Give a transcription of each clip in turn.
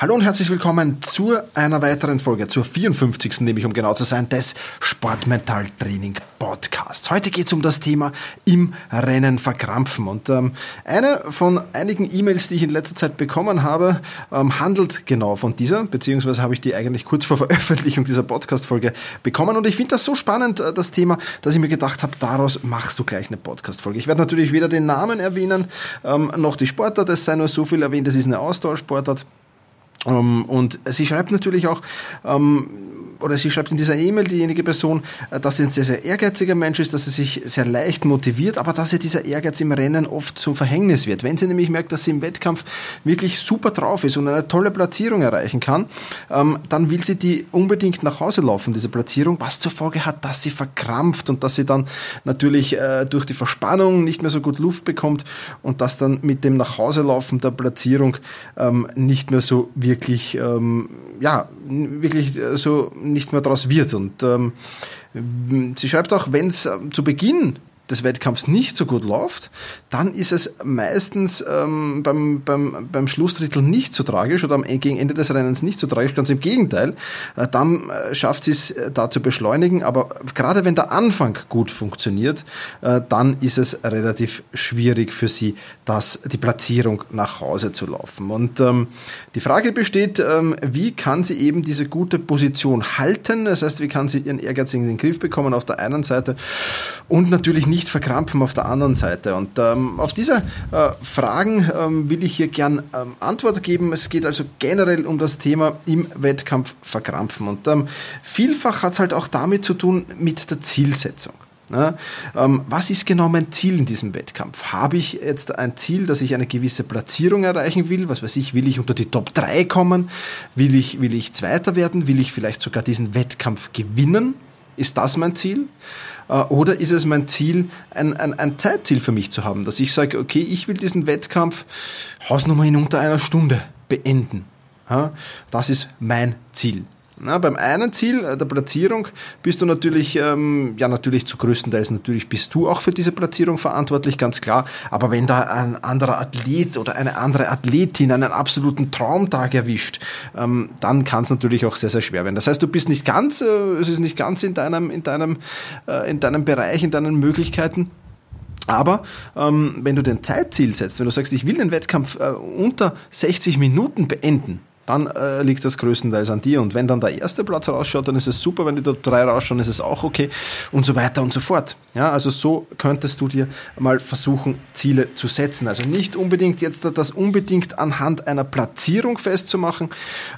Hallo und herzlich willkommen zu einer weiteren Folge, zur 54. nämlich um genau zu sein, des Sportmentaltraining Podcasts. Heute geht es um das Thema im Rennen verkrampfen. Und ähm, eine von einigen E-Mails, die ich in letzter Zeit bekommen habe, ähm, handelt genau von dieser, beziehungsweise habe ich die eigentlich kurz vor Veröffentlichung dieser Podcast-Folge bekommen. Und ich finde das so spannend, äh, das Thema, dass ich mir gedacht habe, daraus machst du gleich eine Podcast-Folge. Ich werde natürlich weder den Namen erwähnen, ähm, noch die Sportart, es sei nur so viel erwähnt, das ist eine Ausdauersportart. Ähm, und sie schreibt natürlich auch, ähm, oder sie schreibt in dieser E-Mail diejenige Person, äh, dass sie ein sehr, sehr ehrgeiziger Mensch ist, dass sie sich sehr leicht motiviert, aber dass ihr dieser Ehrgeiz im Rennen oft zum Verhängnis wird. Wenn sie nämlich merkt, dass sie im Wettkampf wirklich super drauf ist und eine tolle Platzierung erreichen kann, ähm, dann will sie die unbedingt nach Hause laufen, diese Platzierung, was zur Folge hat, dass sie verkrampft und dass sie dann natürlich äh, durch die Verspannung nicht mehr so gut Luft bekommt und dass dann mit dem Nachhauselaufen der Platzierung ähm, nicht mehr so wirklich, ähm, ja, wirklich äh, so nicht mehr daraus wird. Und ähm, sie schreibt auch, wenn es äh, zu Beginn des Wettkampfs nicht so gut läuft, dann ist es meistens ähm, beim, beim, beim Schlussdrittel nicht so tragisch oder am, gegen Ende des Rennens nicht so tragisch, ganz im Gegenteil. Äh, dann äh, schafft sie es äh, da zu beschleunigen, aber gerade wenn der Anfang gut funktioniert, äh, dann ist es relativ schwierig für sie, das, die Platzierung nach Hause zu laufen. Und ähm, die Frage besteht, ähm, wie kann sie eben diese gute Position halten? Das heißt, wie kann sie ihren Ehrgeiz in den Griff bekommen auf der einen Seite und natürlich nicht nicht verkrampfen auf der anderen Seite. Und ähm, auf diese äh, Fragen ähm, will ich hier gern ähm, Antwort geben. Es geht also generell um das Thema im Wettkampf verkrampfen. Und ähm, vielfach hat es halt auch damit zu tun mit der Zielsetzung. Ja, ähm, was ist genau mein Ziel in diesem Wettkampf? Habe ich jetzt ein Ziel, dass ich eine gewisse Platzierung erreichen will? Was weiß ich, will ich unter die Top 3 kommen? Will ich, will ich Zweiter werden? Will ich vielleicht sogar diesen Wettkampf gewinnen? Ist das mein Ziel? Äh, oder ist es mein Ziel, ein, ein, ein Zeitziel für mich zu haben, dass ich sage, okay, ich will diesen Wettkampf Hausnummer in unter einer Stunde beenden. Das ist mein Ziel. Na, beim einen Ziel äh, der Platzierung bist du natürlich, ähm, ja natürlich zu größten Teils natürlich bist du auch für diese Platzierung verantwortlich, ganz klar. Aber wenn da ein anderer Athlet oder eine andere Athletin einen absoluten Traumtag erwischt, ähm, dann kann es natürlich auch sehr, sehr schwer werden. Das heißt, du bist nicht ganz, äh, es ist nicht ganz in deinem, in deinem, äh, in deinem Bereich, in deinen Möglichkeiten. Aber ähm, wenn du den Zeitziel setzt, wenn du sagst, ich will den Wettkampf äh, unter 60 Minuten beenden, dann äh, liegt das größtenteils an dir. Und wenn dann der erste Platz rausschaut, dann ist es super. Wenn die Top drei rausschauen, ist es auch okay. Und so weiter und so fort. Ja, also so könntest du dir mal versuchen, Ziele zu setzen. Also nicht unbedingt jetzt das unbedingt anhand einer Platzierung festzumachen,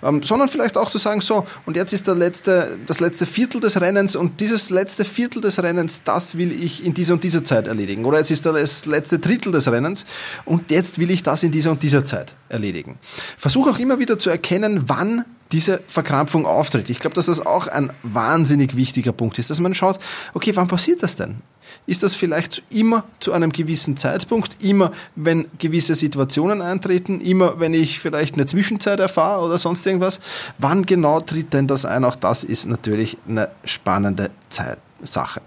ähm, sondern vielleicht auch zu sagen, so, und jetzt ist der letzte, das letzte Viertel des Rennens und dieses letzte Viertel des Rennens, das will ich in dieser und dieser Zeit erledigen. Oder jetzt ist das letzte Drittel des Rennens und jetzt will ich das in dieser und dieser Zeit erledigen. Versuch auch immer wieder zu erkennen, wann diese Verkrampfung auftritt. Ich glaube, dass das auch ein wahnsinnig wichtiger Punkt ist, dass man schaut, okay, wann passiert das denn? Ist das vielleicht immer zu einem gewissen Zeitpunkt, immer wenn gewisse Situationen eintreten, immer wenn ich vielleicht eine Zwischenzeit erfahre oder sonst irgendwas? Wann genau tritt denn das ein? Auch das ist natürlich eine spannende Zeitsache.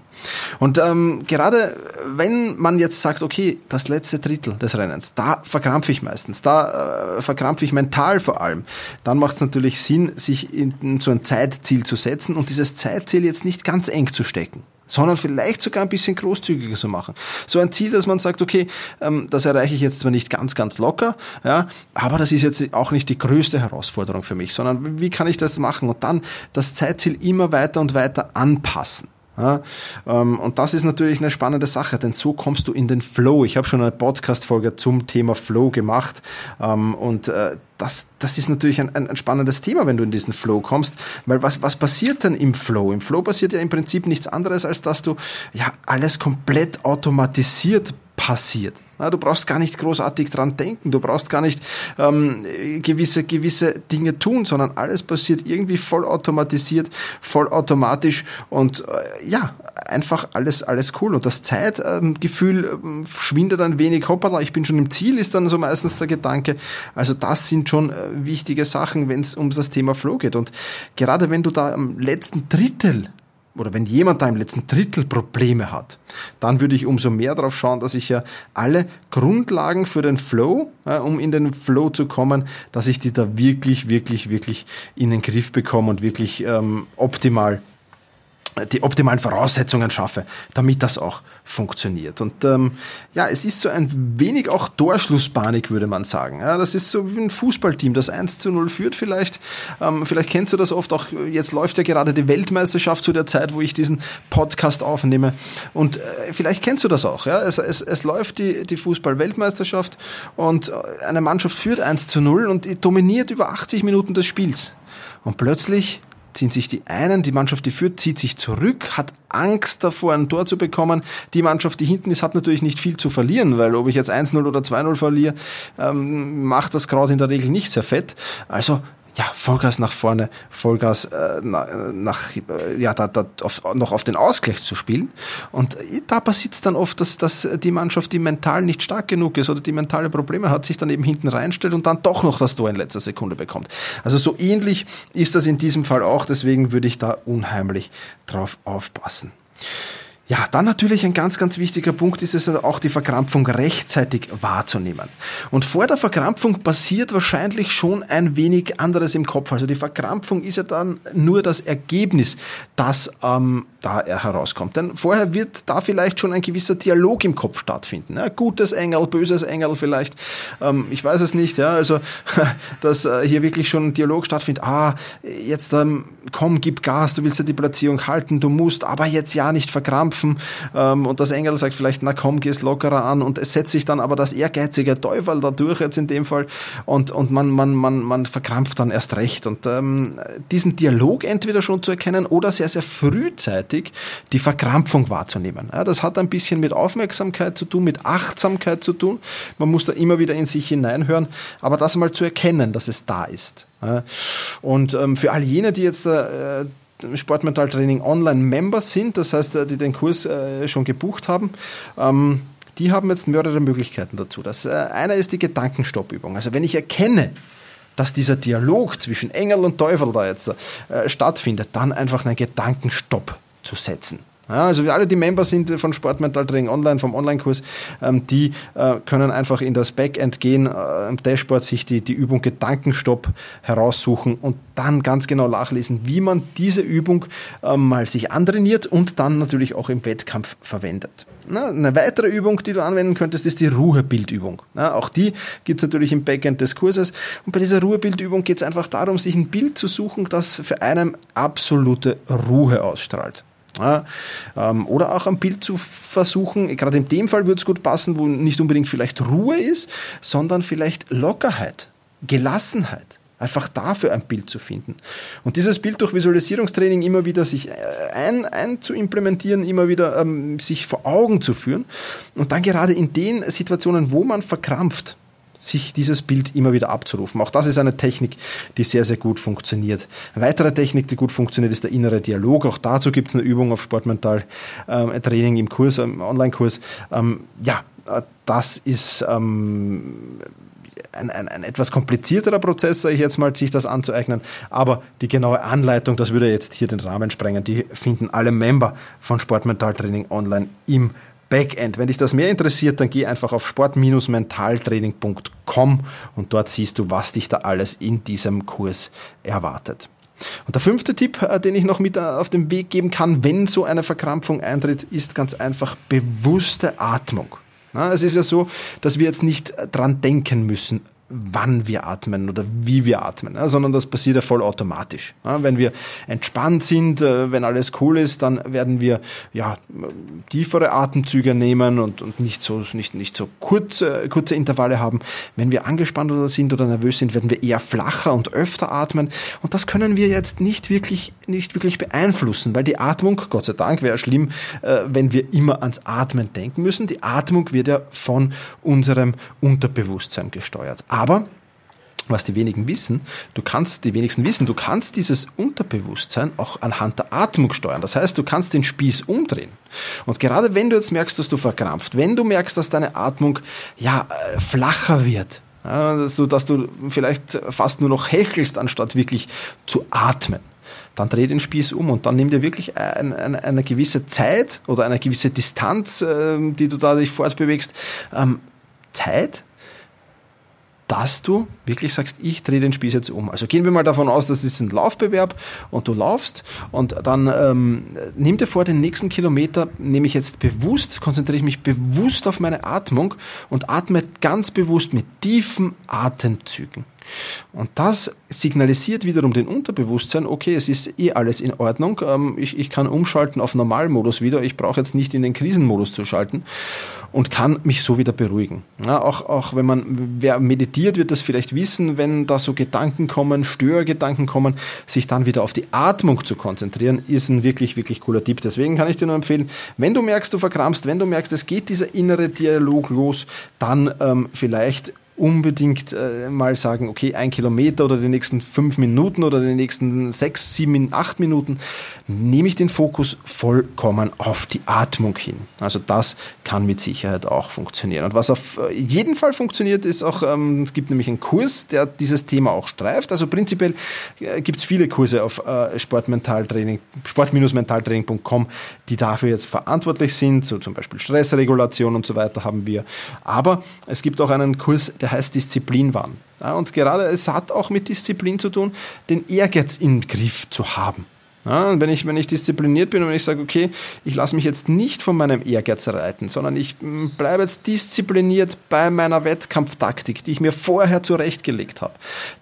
Und ähm, gerade wenn man jetzt sagt, okay, das letzte Drittel des Rennens, da verkrampfe ich meistens, da äh, verkrampfe ich mental vor allem, dann macht es natürlich Sinn, sich in so ein Zeitziel zu setzen und dieses Zeitziel jetzt nicht ganz eng zu stecken sondern vielleicht sogar ein bisschen großzügiger zu machen. So ein Ziel, dass man sagt, okay, ähm, das erreiche ich jetzt zwar nicht ganz, ganz locker, ja, aber das ist jetzt auch nicht die größte Herausforderung für mich, sondern wie kann ich das machen und dann das Zeitziel immer weiter und weiter anpassen. Ja, ähm, und das ist natürlich eine spannende Sache, denn so kommst du in den Flow. Ich habe schon eine Podcast-Folge zum Thema Flow gemacht ähm, und äh, das, das ist natürlich ein, ein, spannendes Thema, wenn du in diesen Flow kommst, weil was, was passiert denn im Flow? Im Flow passiert ja im Prinzip nichts anderes, als dass du ja alles komplett automatisiert passiert. Du brauchst gar nicht großartig dran denken, du brauchst gar nicht ähm, gewisse, gewisse Dinge tun, sondern alles passiert irgendwie vollautomatisiert, vollautomatisch und äh, ja, einfach alles, alles cool. Und das Zeitgefühl ähm, schwindet ein wenig, hoppala, ich bin schon im Ziel, ist dann so meistens der Gedanke. Also das sind schon äh, wichtige Sachen, wenn es um das Thema Flow geht. Und gerade wenn du da am letzten Drittel oder wenn jemand da im letzten Drittel Probleme hat, dann würde ich umso mehr darauf schauen, dass ich ja alle Grundlagen für den Flow, äh, um in den Flow zu kommen, dass ich die da wirklich, wirklich, wirklich in den Griff bekomme und wirklich ähm, optimal die optimalen Voraussetzungen schaffe, damit das auch funktioniert. Und ähm, ja, es ist so ein wenig auch Torschlusspanik, würde man sagen. Ja, das ist so wie ein Fußballteam, das 1 zu 0 führt vielleicht. Ähm, vielleicht kennst du das oft auch, jetzt läuft ja gerade die Weltmeisterschaft zu der Zeit, wo ich diesen Podcast aufnehme. Und äh, vielleicht kennst du das auch. Ja? Es, es, es läuft die, die Fußball-Weltmeisterschaft und eine Mannschaft führt 1 zu 0 und dominiert über 80 Minuten des Spiels. Und plötzlich ziehen sich die einen, die Mannschaft, die führt, zieht sich zurück, hat Angst davor, ein Tor zu bekommen. Die Mannschaft, die hinten ist, hat natürlich nicht viel zu verlieren, weil ob ich jetzt 1-0 oder 2-0 verliere, ähm, macht das Kraut in der Regel nicht sehr fett. Also ja, Vollgas nach vorne, Vollgas äh, nach, äh, ja, da, da auf, noch auf den Ausgleich zu spielen. Und da passiert es dann oft, dass, dass die Mannschaft, die mental nicht stark genug ist oder die mentale Probleme hat, sich dann eben hinten reinstellt und dann doch noch das Tor in letzter Sekunde bekommt. Also so ähnlich ist das in diesem Fall auch, deswegen würde ich da unheimlich drauf aufpassen. Ja, dann natürlich ein ganz, ganz wichtiger Punkt ist es auch die Verkrampfung rechtzeitig wahrzunehmen. Und vor der Verkrampfung passiert wahrscheinlich schon ein wenig anderes im Kopf. Also die Verkrampfung ist ja dann nur das Ergebnis, das ähm, da herauskommt. Denn vorher wird da vielleicht schon ein gewisser Dialog im Kopf stattfinden. Ja, gutes Engel, böses Engel vielleicht. Ähm, ich weiß es nicht. Ja, also dass äh, hier wirklich schon ein Dialog stattfindet. Ah, jetzt ähm, komm, gib Gas. Du willst ja die Platzierung halten. Du musst, aber jetzt ja nicht verkrampfen kämpfen ähm, und das Engel sagt vielleicht, na komm, geh's lockerer an und es setzt sich dann aber das ehrgeizige Teufel dadurch jetzt in dem Fall und, und man, man, man, man verkrampft dann erst recht und ähm, diesen Dialog entweder schon zu erkennen oder sehr, sehr frühzeitig die Verkrampfung wahrzunehmen. Ja, das hat ein bisschen mit Aufmerksamkeit zu tun, mit Achtsamkeit zu tun. Man muss da immer wieder in sich hineinhören, aber das mal zu erkennen, dass es da ist. Und ähm, für all jene, die jetzt äh, Sportmentaltraining Online-Member sind, das heißt, äh, die den Kurs äh, schon gebucht haben, ähm, die haben jetzt mehrere Möglichkeiten dazu. Das, äh, einer ist die Gedankenstoppübung. Also wenn ich erkenne, dass dieser Dialog zwischen Engel und Teufel da jetzt stattfindet, dann einfach einen Gedankenstopp zu setzen. Ja, also alle, die Member sind von Sportmental Training Online, vom Online-Kurs, ähm, die äh, können einfach in das Backend gehen, äh, im Dashboard sich die, die Übung Gedankenstopp heraussuchen und dann ganz genau nachlesen, wie man diese Übung äh, mal sich antrainiert und dann natürlich auch im Wettkampf verwendet. Na, eine weitere Übung, die du anwenden könntest, ist die Ruhebildübung. Ja, auch die gibt es natürlich im Backend des Kurses. Und bei dieser Ruhebildübung geht es einfach darum, sich ein Bild zu suchen, das für einen absolute Ruhe ausstrahlt. Ja, ähm, oder auch ein Bild zu versuchen, gerade in dem Fall würde es gut passen, wo nicht unbedingt vielleicht Ruhe ist, sondern vielleicht Lockerheit, Gelassenheit. Einfach dafür ein Bild zu finden. Und dieses Bild durch Visualisierungstraining immer wieder sich äh, ein, immer wieder ähm, sich vor Augen zu führen. Und dann gerade in den Situationen, wo man verkrampft, sich dieses Bild immer wieder abzurufen. Auch das ist eine Technik, die sehr, sehr gut funktioniert. Eine weitere Technik, die gut funktioniert, ist der innere Dialog. Auch dazu gibt es eine Übung auf Sportmental äh, Training im Kurs, im Online-Kurs. Ähm, ja, äh, das ist ähm, ein, ein, ein etwas komplizierterer Prozess, sage ich jetzt mal, sich das anzueignen. Aber die genaue Anleitung, das würde jetzt hier den Rahmen sprengen, die finden alle Member von Sportmental Training online im Backend. Wenn dich das mehr interessiert, dann geh einfach auf sport-mentaltraining.com und dort siehst du, was dich da alles in diesem Kurs erwartet. Und der fünfte Tipp, äh, den ich noch mit äh, auf den Weg geben kann, wenn so eine Verkrampfung eintritt, ist ganz einfach bewusste Atmung. Es ist ja so, dass wir jetzt nicht dran denken müssen, wann wir atmen oder wie wir atmen, sondern das passiert ja vollautomatisch. Ja, wenn wir entspannt sind, äh, wenn alles cool ist, dann werden wir ja tiefere Atemzüge nehmen und, und nicht so nicht nicht so kurze kurze Intervalle haben. Wenn wir angespannt oder sind oder nervös sind, werden wir eher flacher und öfter atmen und das können wir jetzt nicht wirklich nicht wirklich beeinflussen, weil die Atmung, Gott sei Dank, wäre schlimm, äh, wenn wir immer ans Atmen denken müssen. Die Atmung wird ja von unserem Unterbewusstsein gesteuert. Aber was die wenigen wissen, du kannst, die wenigsten wissen, du kannst dieses Unterbewusstsein auch anhand der Atmung steuern. Das heißt, du kannst den Spieß umdrehen. Und gerade wenn du jetzt merkst, dass du verkrampft, wenn du merkst, dass deine Atmung, ja, äh, flacher wird, dass, du, dass du vielleicht fast nur noch hechelst, anstatt wirklich zu atmen, dann dreh den Spieß um und dann nimm dir wirklich eine, eine, eine gewisse Zeit oder eine gewisse Distanz, äh, die du da dich fortbewegst, ähm, Zeit, dass du wirklich sagst, ich drehe den Spieß jetzt um. Also gehen wir mal davon aus, das ist ein Laufbewerb und du laufst und dann ähm, nimm dir vor, den nächsten Kilometer nehme ich jetzt bewusst, konzentriere ich mich bewusst auf meine Atmung und atme ganz bewusst mit tiefen Atemzügen. Und das signalisiert wiederum den Unterbewusstsein, okay, es ist eh alles in Ordnung, ähm, ich, ich kann umschalten auf Normalmodus wieder, ich brauche jetzt nicht in den Krisenmodus zu schalten und kann mich so wieder beruhigen. Ja, auch, auch wenn man, wer meditiert, wird das vielleicht wissen, wenn da so Gedanken kommen, Störgedanken kommen, sich dann wieder auf die Atmung zu konzentrieren, ist ein wirklich, wirklich cooler Tipp. Deswegen kann ich dir nur empfehlen, wenn du merkst, du verkrampfst, wenn du merkst, es geht dieser innere Dialog los, dann ähm, vielleicht unbedingt äh, mal sagen, okay, ein Kilometer oder die nächsten fünf Minuten oder die nächsten sechs, sieben, acht Minuten, nehme ich den Fokus vollkommen auf die Atmung hin. Also das kann mit Sicherheit auch funktionieren. Und was auf äh, jeden Fall funktioniert, ist auch, ähm, es gibt nämlich einen Kurs, der dieses Thema auch streift. Also prinzipiell äh, gibt es viele Kurse auf äh, Sportmentaltraining, sport-mentaltraining.com, die dafür jetzt verantwortlich sind, so zum Beispiel Stressregulation und so weiter haben wir. Aber es gibt auch einen Kurs, der heißt Disziplinwahn. Ja, und gerade es hat auch mit Disziplin zu tun, den Ehrgeiz im Griff zu haben. Ja, wenn, ich, wenn ich diszipliniert bin und ich sage, okay, ich lasse mich jetzt nicht von meinem Ehrgeiz reiten, sondern ich hm, bleibe jetzt diszipliniert bei meiner Wettkampftaktik, die ich mir vorher zurechtgelegt habe,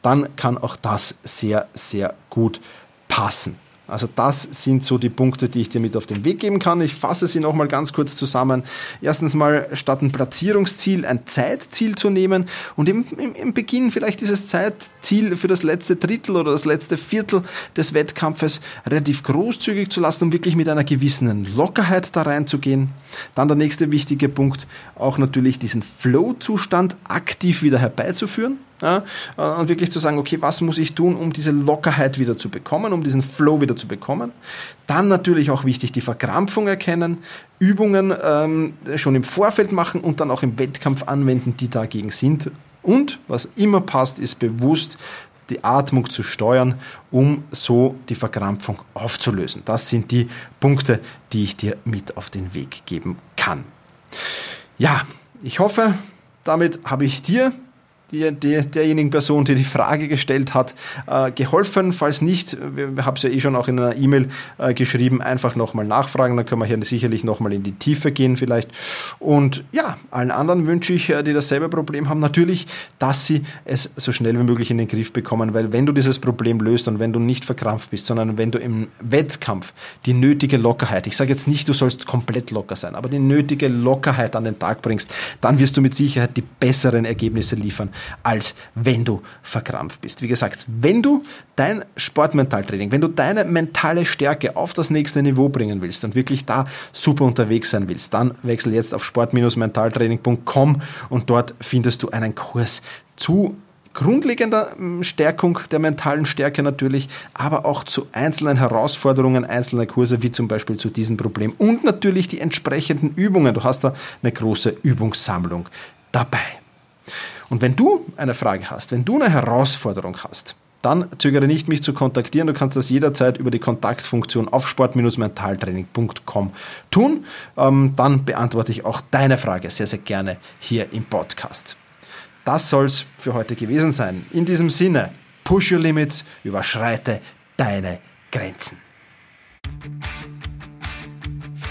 dann kann auch das sehr, sehr gut passen. Also das sind so die Punkte, die ich dir mit auf den Weg geben kann. Ich fasse sie nochmal ganz kurz zusammen. Erstens mal, statt ein Platzierungsziel ein Zeitziel zu nehmen und im, im, im Beginn vielleicht dieses Zeitziel für das letzte Drittel oder das letzte Viertel des Wettkampfes relativ großzügig zu lassen, um wirklich mit einer gewissen Lockerheit da reinzugehen. Dann der nächste wichtige Punkt, auch natürlich diesen Flow-Zustand aktiv wieder herbeizuführen. Ja, äh, und wirklich zu sagen, okay, was muss ich tun, um diese Lockerheit wieder zu bekommen, um diesen Flow wieder zu bekommen. Dann natürlich auch wichtig, die Verkrampfung erkennen, Übungen ähm, schon im Vorfeld machen und dann auch im Wettkampf anwenden, die dagegen sind. Und was immer passt, ist bewusst die Atmung zu steuern, um so die Verkrampfung aufzulösen. Das sind die Punkte, die ich dir mit auf den Weg geben kann. Ja, ich hoffe, damit habe ich dir die, die, derjenigen Person, die die Frage gestellt hat, äh, geholfen. Falls nicht, wir haben es ja eh schon auch in einer E-Mail äh, geschrieben, einfach nochmal nachfragen, dann können wir hier sicherlich nochmal in die Tiefe gehen vielleicht. Und ja, allen anderen wünsche ich, äh, die dasselbe Problem haben, natürlich, dass sie es so schnell wie möglich in den Griff bekommen, weil wenn du dieses Problem löst und wenn du nicht verkrampft bist, sondern wenn du im Wettkampf die nötige Lockerheit, ich sage jetzt nicht, du sollst komplett locker sein, aber die nötige Lockerheit an den Tag bringst, dann wirst du mit Sicherheit die besseren Ergebnisse liefern, als wenn du verkrampft bist. Wie gesagt, wenn du dein Sportmentaltraining, wenn du deine mentale Stärke auf das nächste Niveau bringen willst und wirklich da super unterwegs sein willst, dann wechsel jetzt auf sport-mentaltraining.com und dort findest du einen Kurs zu grundlegender hm, Stärkung der mentalen Stärke natürlich, aber auch zu einzelnen Herausforderungen einzelner Kurse, wie zum Beispiel zu diesem Problem und natürlich die entsprechenden Übungen. Du hast da eine große Übungssammlung dabei. Und wenn du eine Frage hast, wenn du eine Herausforderung hast, dann zögere nicht, mich zu kontaktieren. Du kannst das jederzeit über die Kontaktfunktion auf sport-mentaltraining.com tun. Ähm, dann beantworte ich auch deine Frage sehr, sehr gerne hier im Podcast. Das soll es für heute gewesen sein. In diesem Sinne, push your limits, überschreite deine Grenzen.